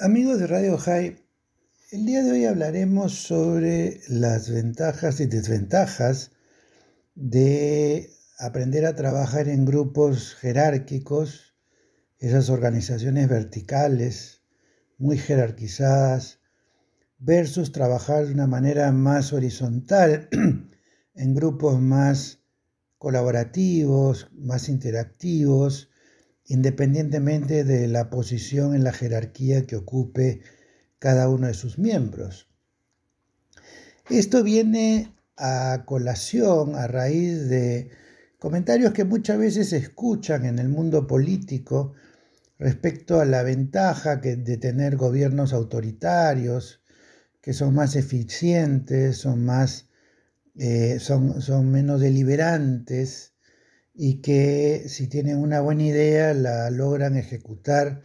Amigos de Radio High, el día de hoy hablaremos sobre las ventajas y desventajas de aprender a trabajar en grupos jerárquicos, esas organizaciones verticales, muy jerarquizadas, versus trabajar de una manera más horizontal, en grupos más colaborativos, más interactivos, independientemente de la posición en la jerarquía que ocupe cada uno de sus miembros. Esto viene a colación a raíz de comentarios que muchas veces se escuchan en el mundo político respecto a la ventaja que de tener gobiernos autoritarios, que son más eficientes, son, más, eh, son, son menos deliberantes, y que si tienen una buena idea la logran ejecutar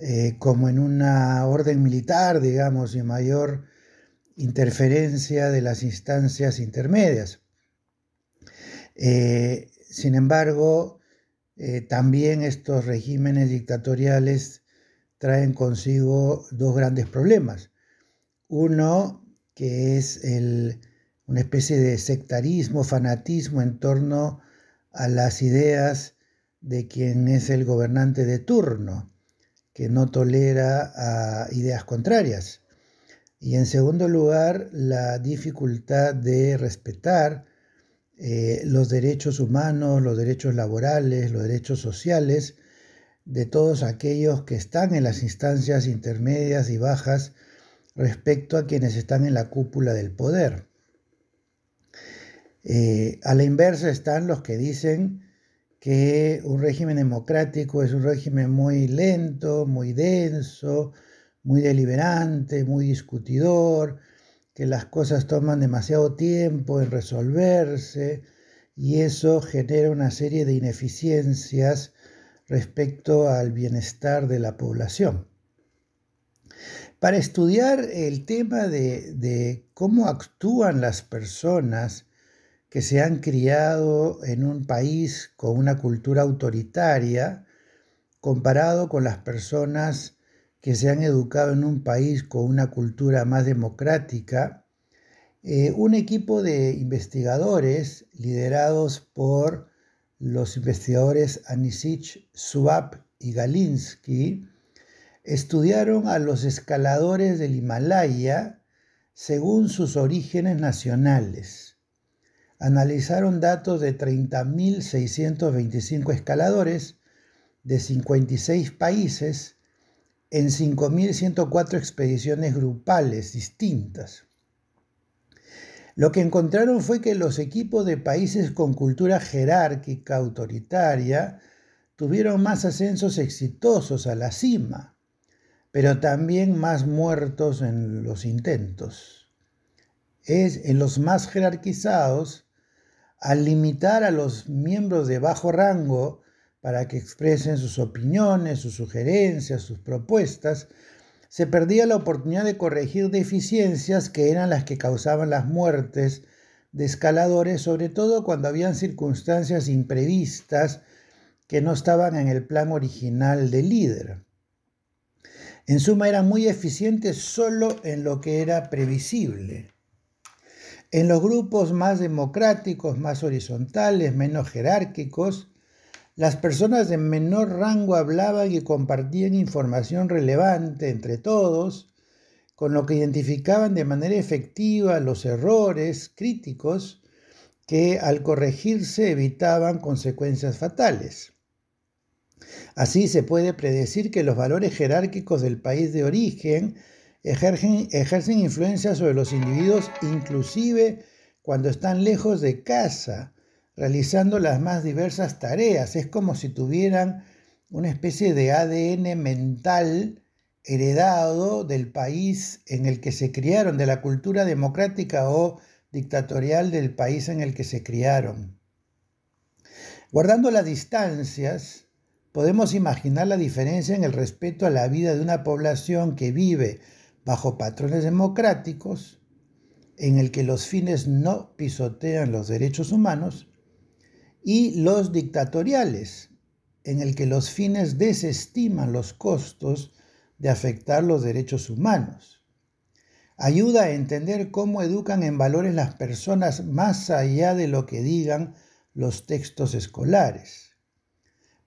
eh, como en una orden militar, digamos, y mayor interferencia de las instancias intermedias. Eh, sin embargo, eh, también estos regímenes dictatoriales traen consigo dos grandes problemas. Uno, que es una especie de sectarismo, fanatismo en torno a las ideas de quien es el gobernante de turno, que no tolera ideas contrarias. Y en segundo lugar, la dificultad de respetar eh, los derechos humanos, los derechos laborales, los derechos sociales de todos aquellos que están en las instancias intermedias y bajas respecto a quienes están en la cúpula del poder. Eh, a la inversa están los que dicen que un régimen democrático es un régimen muy lento, muy denso, muy deliberante, muy discutidor, que las cosas toman demasiado tiempo en resolverse y eso genera una serie de ineficiencias respecto al bienestar de la población. Para estudiar el tema de, de cómo actúan las personas que se han criado en un país con una cultura autoritaria comparado con las personas que se han educado en un país con una cultura más democrática, eh, un equipo de investigadores liderados por los investigadores Anisich, Suab y Galinsky estudiaron a los escaladores del Himalaya según sus orígenes nacionales analizaron datos de 30.625 escaladores de 56 países en 5.104 expediciones grupales distintas. Lo que encontraron fue que los equipos de países con cultura jerárquica autoritaria tuvieron más ascensos exitosos a la cima, pero también más muertos en los intentos. Es en los más jerarquizados al limitar a los miembros de bajo rango para que expresen sus opiniones, sus sugerencias, sus propuestas, se perdía la oportunidad de corregir deficiencias que eran las que causaban las muertes de escaladores, sobre todo cuando habían circunstancias imprevistas que no estaban en el plan original del líder. En suma, eran muy eficientes solo en lo que era previsible. En los grupos más democráticos, más horizontales, menos jerárquicos, las personas de menor rango hablaban y compartían información relevante entre todos, con lo que identificaban de manera efectiva los errores críticos que al corregirse evitaban consecuencias fatales. Así se puede predecir que los valores jerárquicos del país de origen ejercen, influencia sobre los individuos inclusive cuando están lejos de casa, realizando las más diversas tareas. Es como si tuvieran una especie de ADN mental heredado del país en el que se criaron, de la cultura democrática o dictatorial del país en el que se criaron. Guardando las distancias, podemos imaginar la diferencia en el respeto a la vida de una población que vive bajo patrones democráticos en el que los fines no pisotean los derechos humanos y los dictatoriales en el que los fines desestiman los costos de afectar los derechos humanos. Ayuda a entender cómo educan en valores las personas más allá de lo que digan los textos escolares.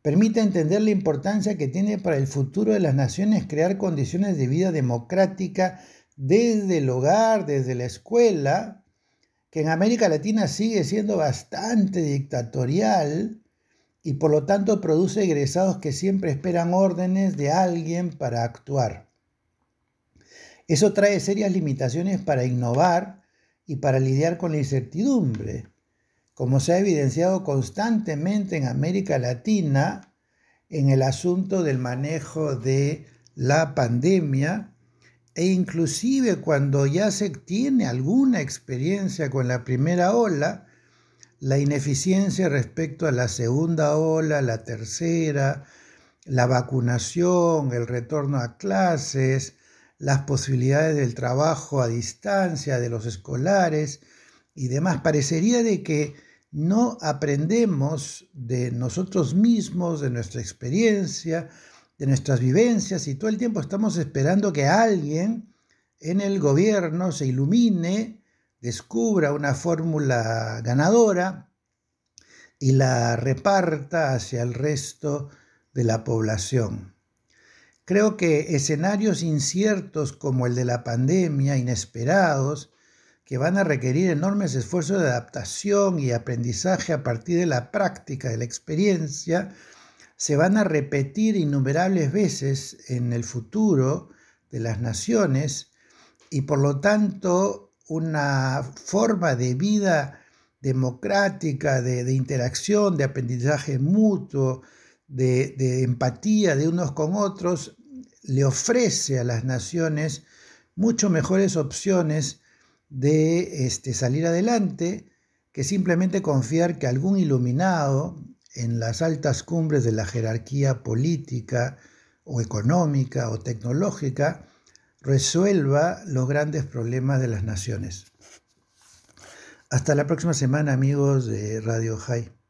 Permite entender la importancia que tiene para el futuro de las naciones crear condiciones de vida democrática desde el hogar, desde la escuela, que en América Latina sigue siendo bastante dictatorial y por lo tanto produce egresados que siempre esperan órdenes de alguien para actuar. Eso trae serias limitaciones para innovar y para lidiar con la incertidumbre, como se ha evidenciado constantemente en América Latina en el asunto del manejo de la pandemia e inclusive cuando ya se tiene alguna experiencia con la primera ola, la ineficiencia respecto a la segunda ola, la tercera, la vacunación, el retorno a clases, las posibilidades del trabajo a distancia de los escolares y demás. Parecería de que no aprendemos de nosotros mismos, de nuestra experiencia, de nuestras vivencias y todo el tiempo estamos esperando que alguien en el gobierno se ilumine descubra una fórmula ganadora y la reparta hacia el resto de la población. Creo que escenarios inciertos como el de la pandemia, inesperados, que van a requerir enormes esfuerzos de adaptación y aprendizaje a partir de la práctica, de la experiencia, se van a repetir innumerables veces en el futuro de las naciones y por lo tanto una forma de vida democrática, de, interacción, de aprendizaje mutuo, de, de, empatía de unos con otros, le ofrece a las naciones mucho mejores opciones de este, salir adelante que simplemente confiar que algún iluminado en las altas cumbres de la jerarquía política o económica o tecnológica resuelva los grandes problemas de las naciones. Hasta la próxima semana amigos de Radio High.